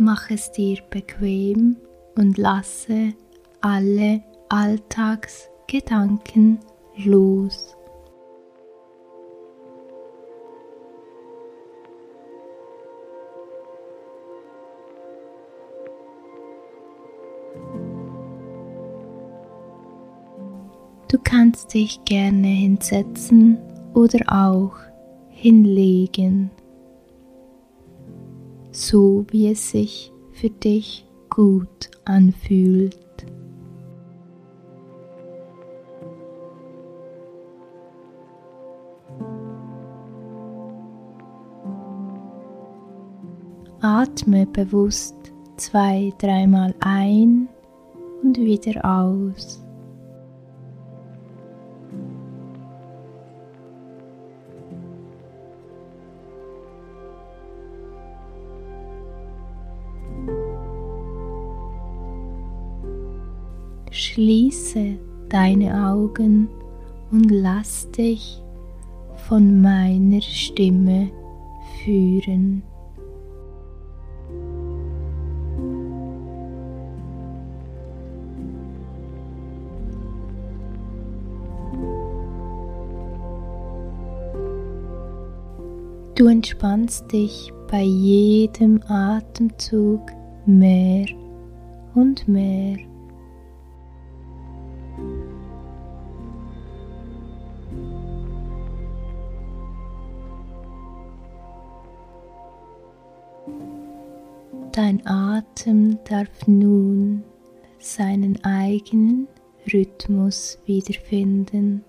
Mach es dir bequem und lasse alle Alltagsgedanken los. Du kannst dich gerne hinsetzen oder auch hinlegen, so wie es sich für dich gut anfühlt. Atme bewusst zwei, dreimal ein und wieder aus. Schließe deine Augen und lass dich von meiner Stimme führen. Du entspannst dich bei jedem Atemzug mehr und mehr. Darf nun seinen eigenen Rhythmus wiederfinden.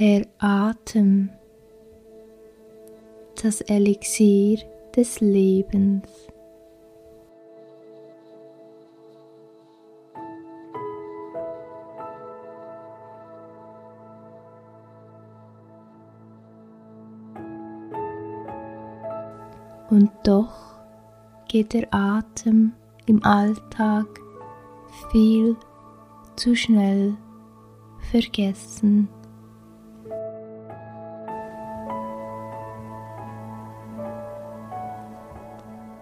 Der Atem, das Elixier des Lebens. Und doch geht der Atem im Alltag viel zu schnell vergessen.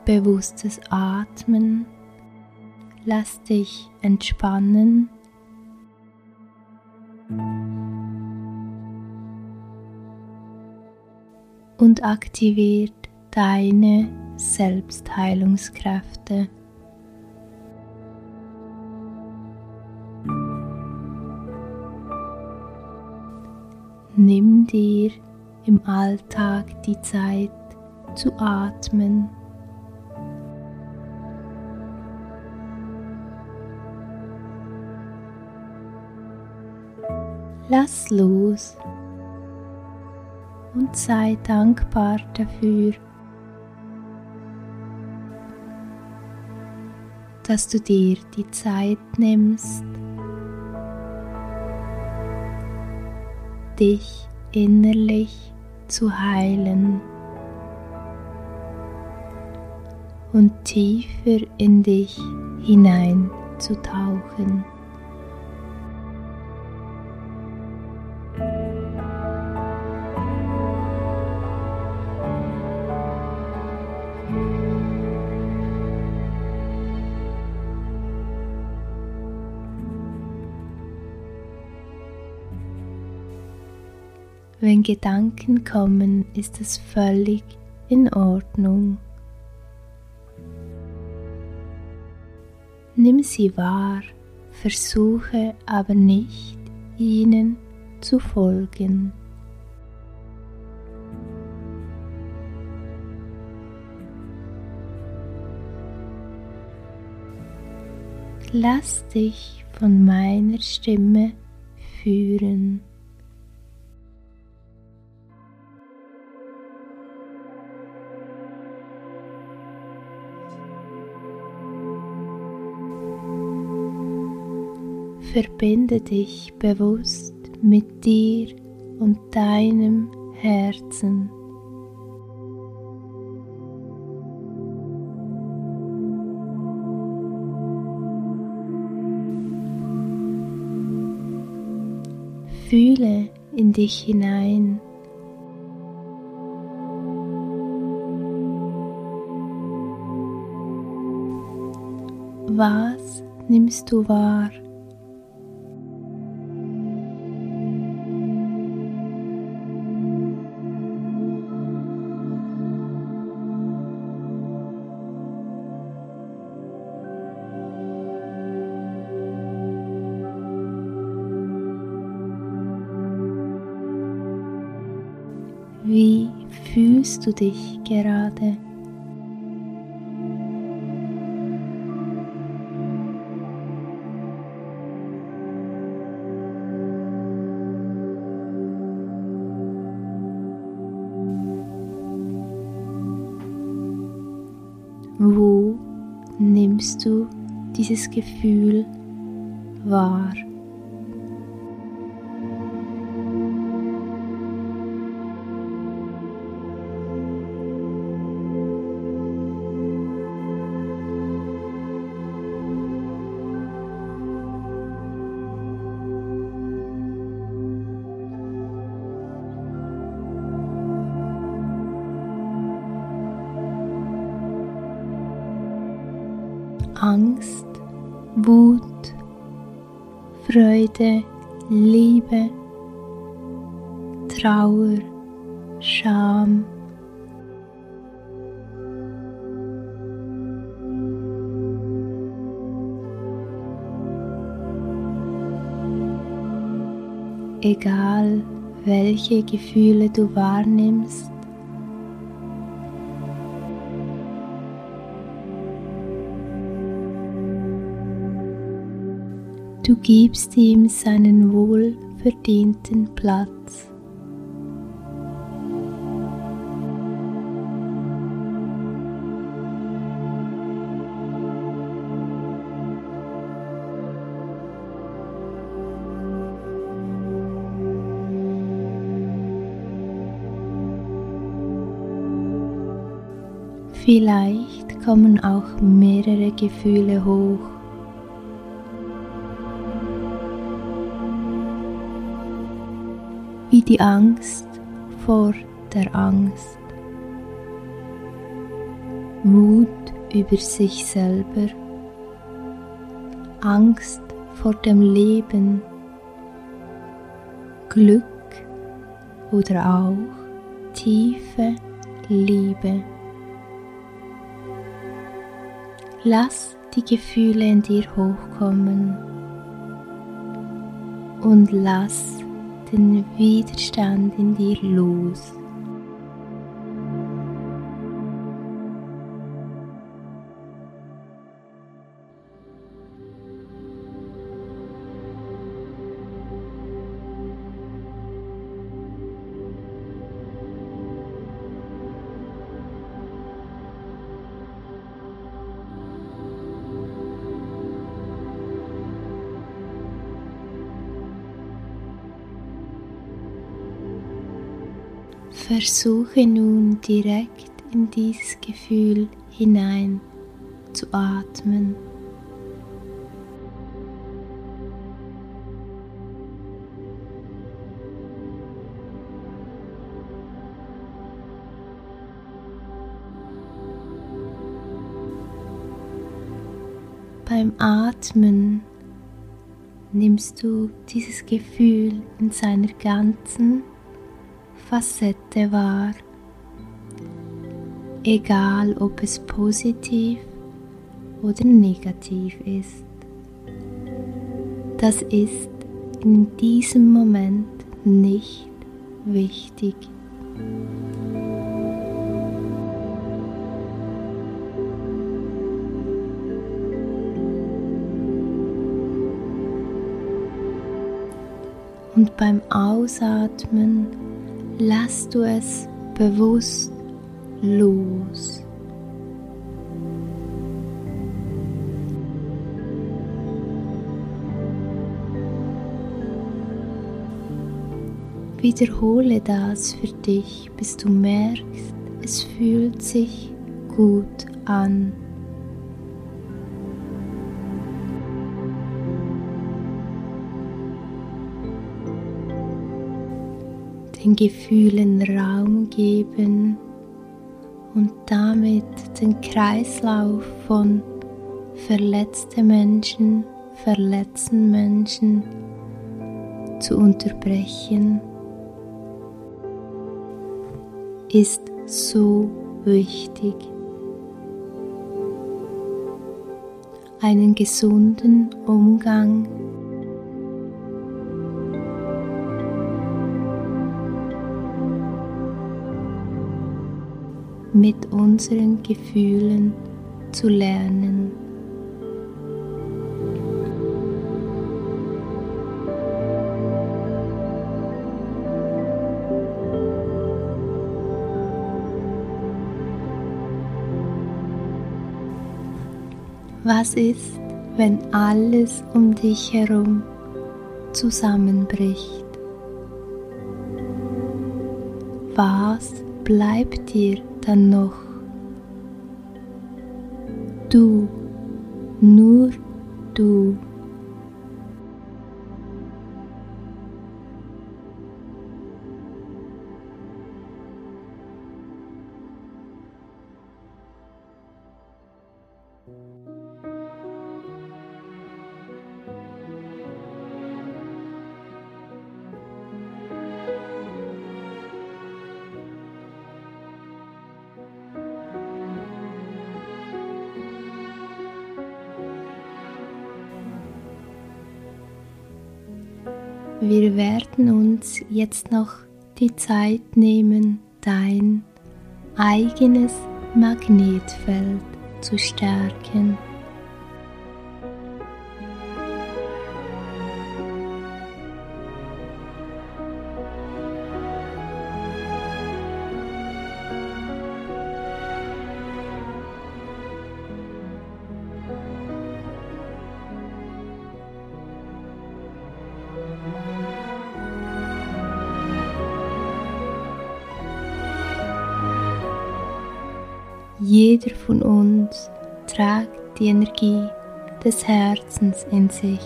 Bewusstes Atmen. Lass dich entspannen. Und aktiviert deine Selbstheilungskräfte. Nimm dir im Alltag die Zeit zu atmen. Lass los und sei dankbar dafür, dass du dir die Zeit nimmst, dich innerlich zu heilen und tiefer in dich hineinzutauchen. Gedanken kommen, ist es völlig in Ordnung. Nimm sie wahr, versuche aber nicht, ihnen zu folgen. Lass dich von meiner Stimme führen. Verbinde dich bewusst mit dir und deinem Herzen. Fühle in dich hinein. Was nimmst du wahr? Fühlst du dich gerade? Wo nimmst du dieses Gefühl wahr? Angst, Wut, Freude, Liebe, Trauer, Scham. Egal welche Gefühle du wahrnimmst, Du gibst ihm seinen wohlverdienten Platz. Vielleicht kommen auch mehrere Gefühle hoch die Angst vor der Angst, Mut über sich selber, Angst vor dem Leben, Glück oder auch tiefe Liebe. Lass die Gefühle in dir hochkommen. Und lass den Widerstand in dir los. Versuche nun direkt in dieses Gefühl hinein zu atmen. Beim Atmen nimmst du dieses Gefühl in seiner ganzen Facette wahr, egal ob es positiv oder negativ ist. Das ist in diesem Moment nicht wichtig. Und beim Ausatmen lass du es bewusst los. Wiederhole das für dich, bis du merkst, es fühlt sich gut an. Den Gefühlen Raum geben und damit den Kreislauf von verletzte Menschen verletzen Menschen zu unterbrechen, ist so wichtig. Einen gesunden Umgang mit unseren Gefühlen zu lernen. Was ist, wenn alles um dich herum zusammenbricht? Was bleibt dir dann noch? Du, nur du. Uns jetzt noch die Zeit nehmen, dein eigenes Magnetfeld zu stärken. Jeder von uns trägt die Energie des Herzens in sich.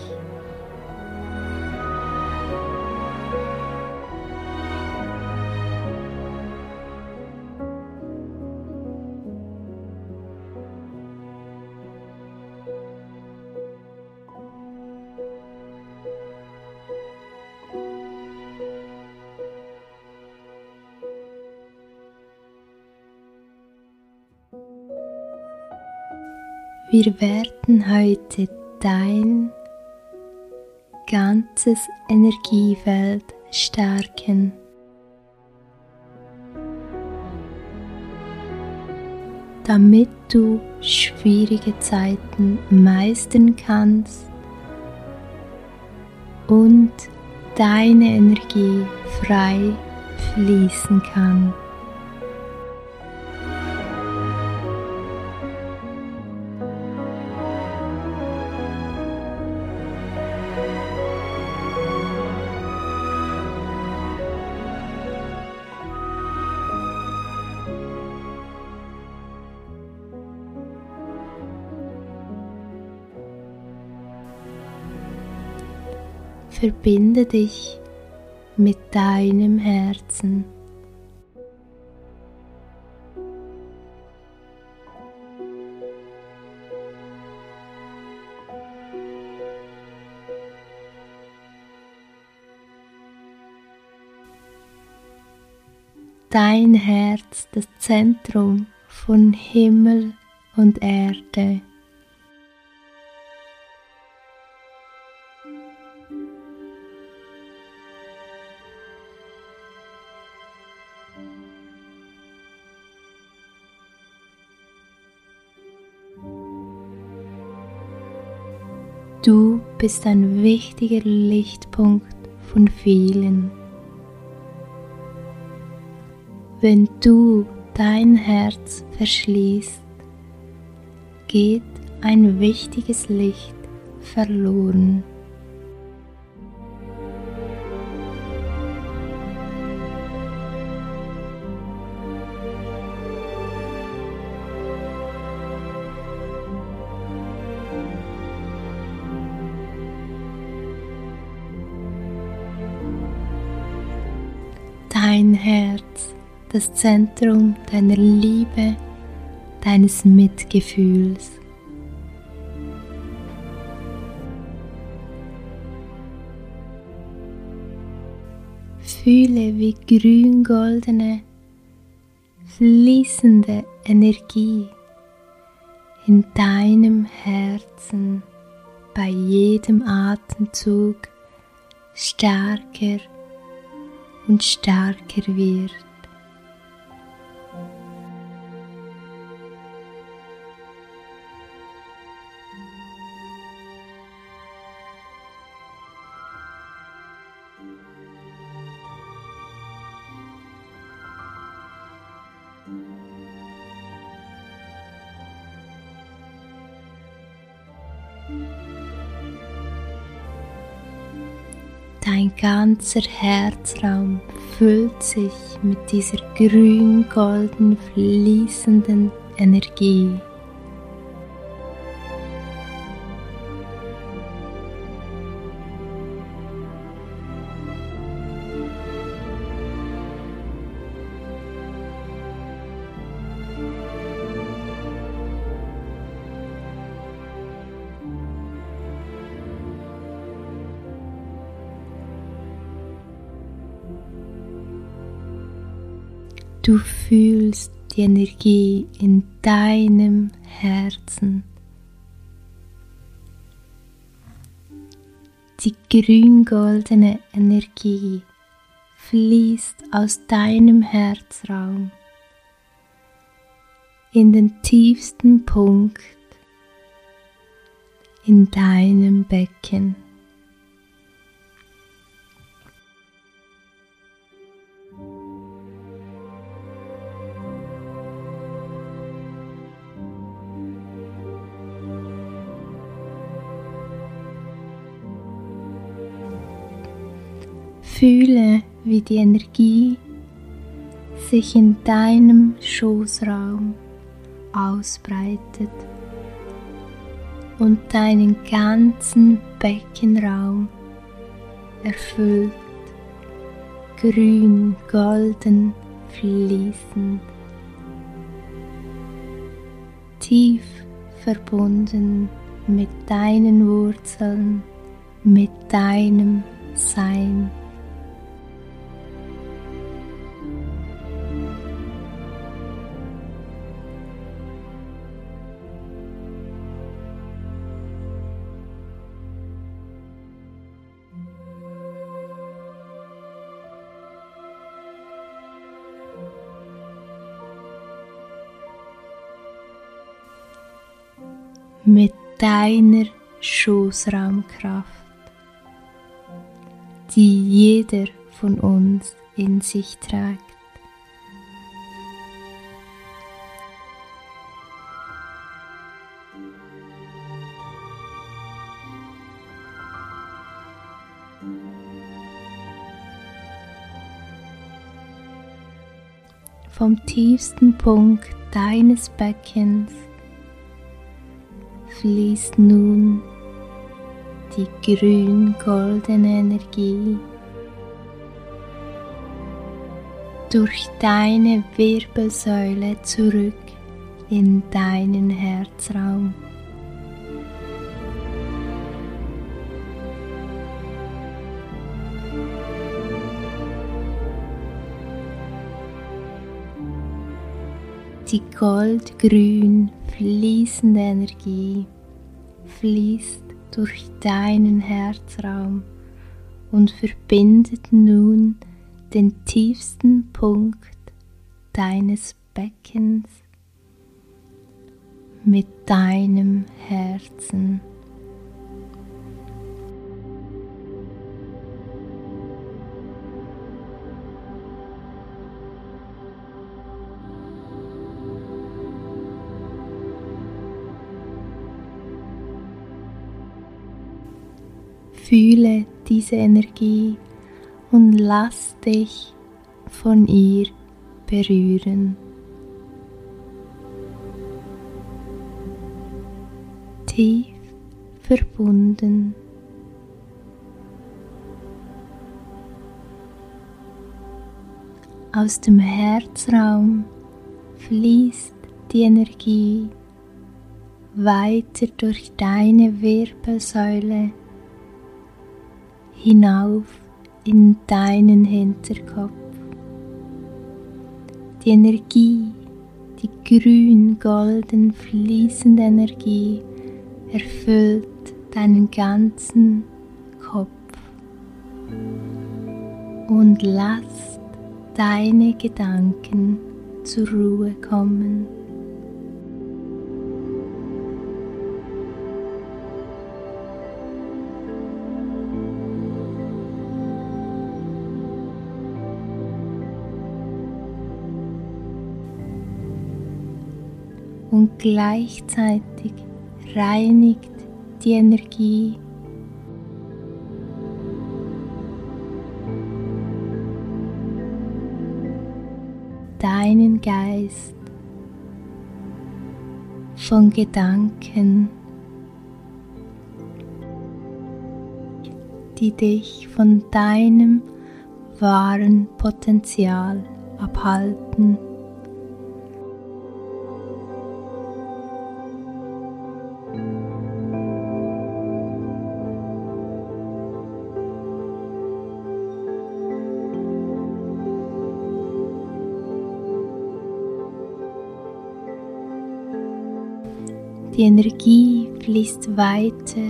Wir werden heute dein ganzes Energiefeld stärken. Damit du schwierige Zeiten meistern kannst und deine Energie frei fließen kann. Verbinde dich mit deinem Herzen. Dein Herz, das Zentrum von Himmel und Erde. Bist ein wichtiger Lichtpunkt von vielen. Wenn du dein Herz verschließt, geht ein wichtiges Licht verloren. Herz, das Zentrum deiner Liebe, deines Mitgefühls. Fühle, wie grün-goldene, fließende Energie in deinem Herzen bei jedem Atemzug stärker und stärker wird. Ganzer Herzraum füllt sich mit dieser grün-golden fließenden Energie. Du fühlst die Energie in deinem Herzen. Die grün-goldene Energie fließt aus deinem Herzraum in den tiefsten Punkt in deinem Becken. Fühle, wie die Energie sich in deinem Schoßraum ausbreitet und deinen ganzen Beckenraum erfüllt, grün, golden, fließend, tief verbunden mit deinen Wurzeln, mit deinem Sein. Mit deiner Schoßraumkraft, die jeder von uns in sich trägt. Vom tiefsten Punkt deines Beckens fließt nun die grün-goldene Energie durch deine Wirbelsäule zurück in deinen Herzraum. Die goldgrün fließende Energie fließt durch deinen Herzraum und verbindet nun den tiefsten Punkt deines Beckens mit deinem Herzen. Fühle diese Energie und lass dich von ihr berühren. Tief verbunden. Aus dem Herzraum fließt die Energie weiter durch deine Wirbelsäule hinauf in deinen Hinterkopf. Die Energie, die grün-golden fließende Energie erfüllt deinen ganzen Kopf und lass deine Gedanken zur Ruhe kommen. Und gleichzeitig reinigt die Energie deinen Geist von Gedanken, die dich von deinem wahren Potenzial abhalten. Die Energie fließt weiter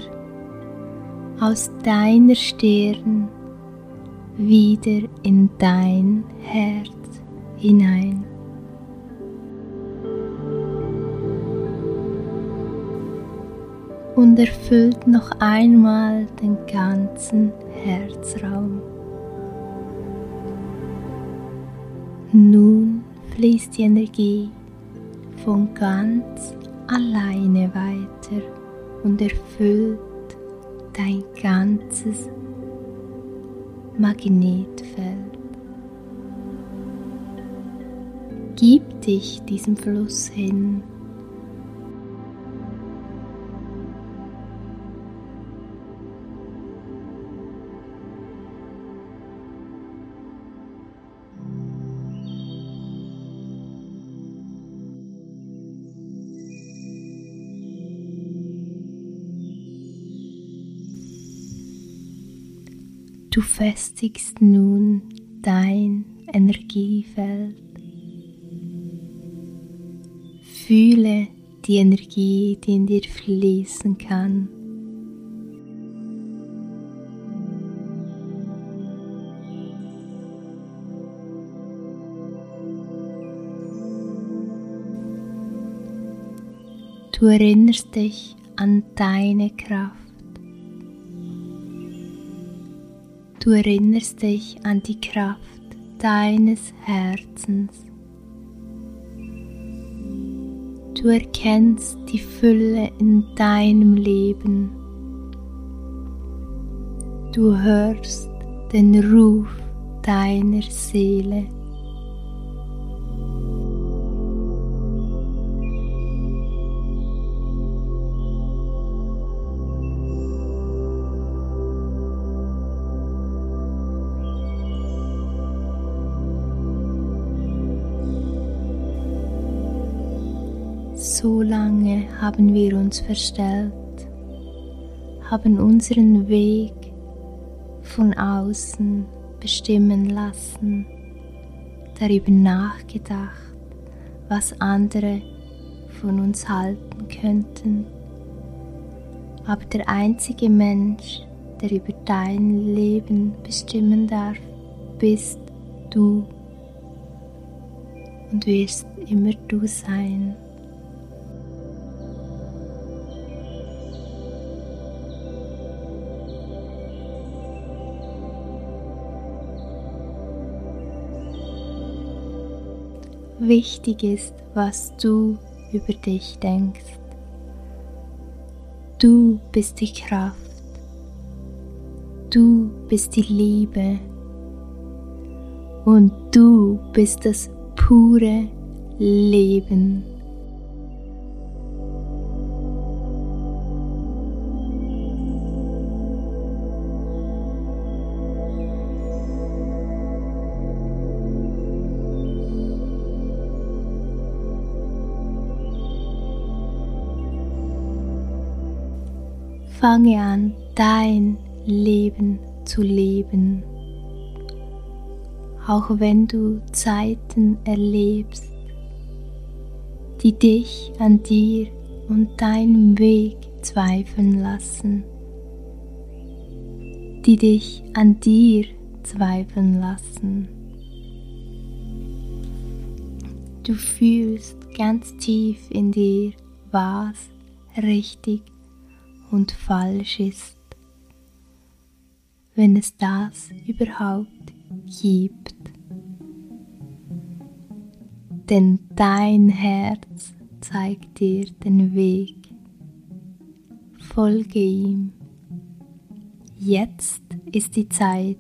aus deiner Stirn wieder in dein Herz hinein. Und erfüllt noch einmal den ganzen Herzraum. Nun fließt die Energie von ganz alleine weiter und erfüllt dein ganzes Magnetfeld. Gib dich diesem Fluss hin Du festigst nun dein Energiefeld. Fühle die Energie, die in dir fließen kann. Du erinnerst dich an deine Kraft. Du erinnerst dich an die Kraft deines Herzens. Du erkennst die Fülle in deinem Leben. Du hörst den Ruf deiner Seele. So lange haben wir uns verstellt, haben unseren Weg von außen bestimmen lassen, darüber nachgedacht, was andere von uns halten könnten. Aber der einzige Mensch, der über dein Leben bestimmen darf, bist du und wirst immer du sein. Wichtig ist, was du über dich denkst. Du bist die Kraft. Du bist die Liebe. Und du bist das pure Leben. Fange an, dein Leben zu leben. Auch wenn du Zeiten erlebst, die dich an dir und deinem Weg zweifeln lassen, die dich an dir zweifeln lassen. Du fühlst ganz tief in dir, was richtig und falsch ist, wenn es das überhaupt gibt. Denn dein Herz zeigt dir den Weg. Folge ihm. Jetzt ist die Zeit.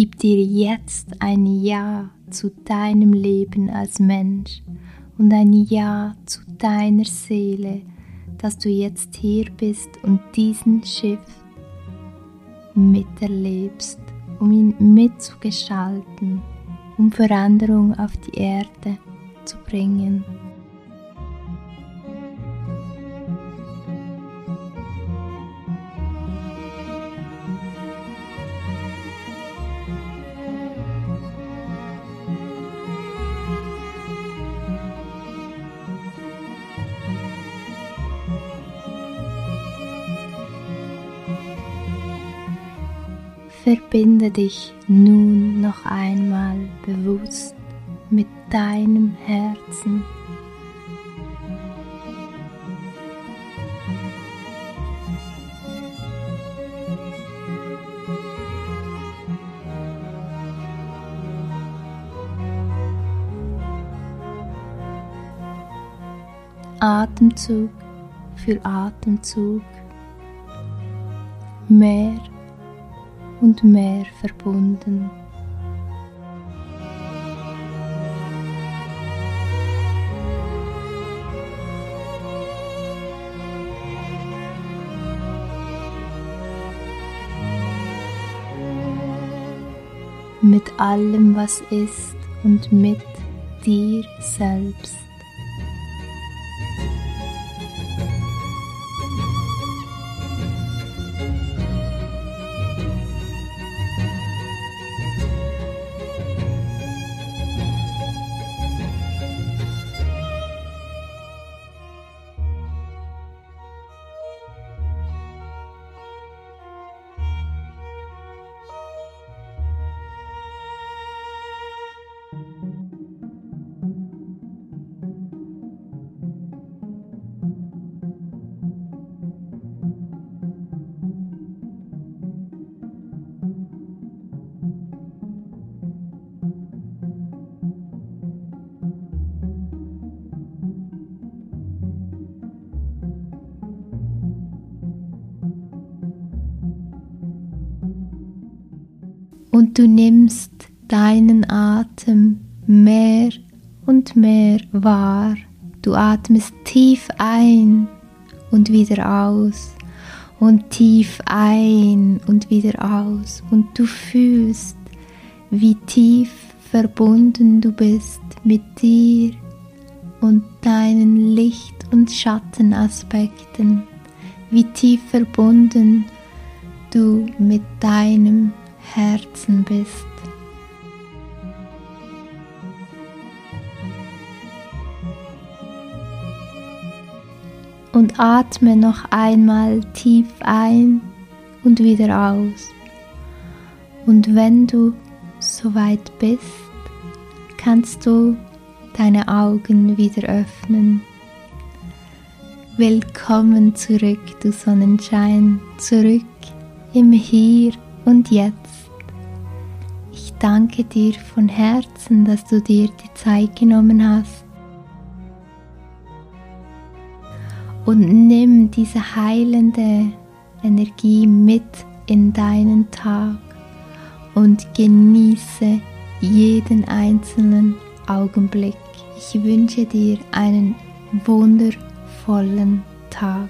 Gib dir jetzt ein Ja zu deinem Leben als Mensch und ein Ja zu deiner Seele, dass du jetzt hier bist und diesen Schiff miterlebst, um ihn mitzugestalten, um Veränderung auf die Erde zu bringen. Verbinde dich nun noch einmal bewusst mit deinem Herzen. Atemzug für Atemzug mehr und mehr verbunden. mit allem, was ist und mit dir selbst. Du nimmst deinen Atem mehr und mehr wahr. Du atmest tief ein und wieder aus und tief ein und wieder aus und du fühlst, wie tief verbunden du bist mit dir und deinen Licht- und Schattenaspekten, wie tief verbunden du mit deinem Herzen bist. Und atme noch einmal tief ein und wieder aus. Und wenn du soweit bist, kannst du deine Augen wieder öffnen. Willkommen zurück, du Sonnenschein, zurück im Hier und Jetzt danke dir von Herzen, dass du dir die Zeit genommen hast. Und nimm diese heilende Energie mit in deinen Tag und genieße jeden einzelnen Augenblick. Ich wünsche dir einen wundervollen Tag.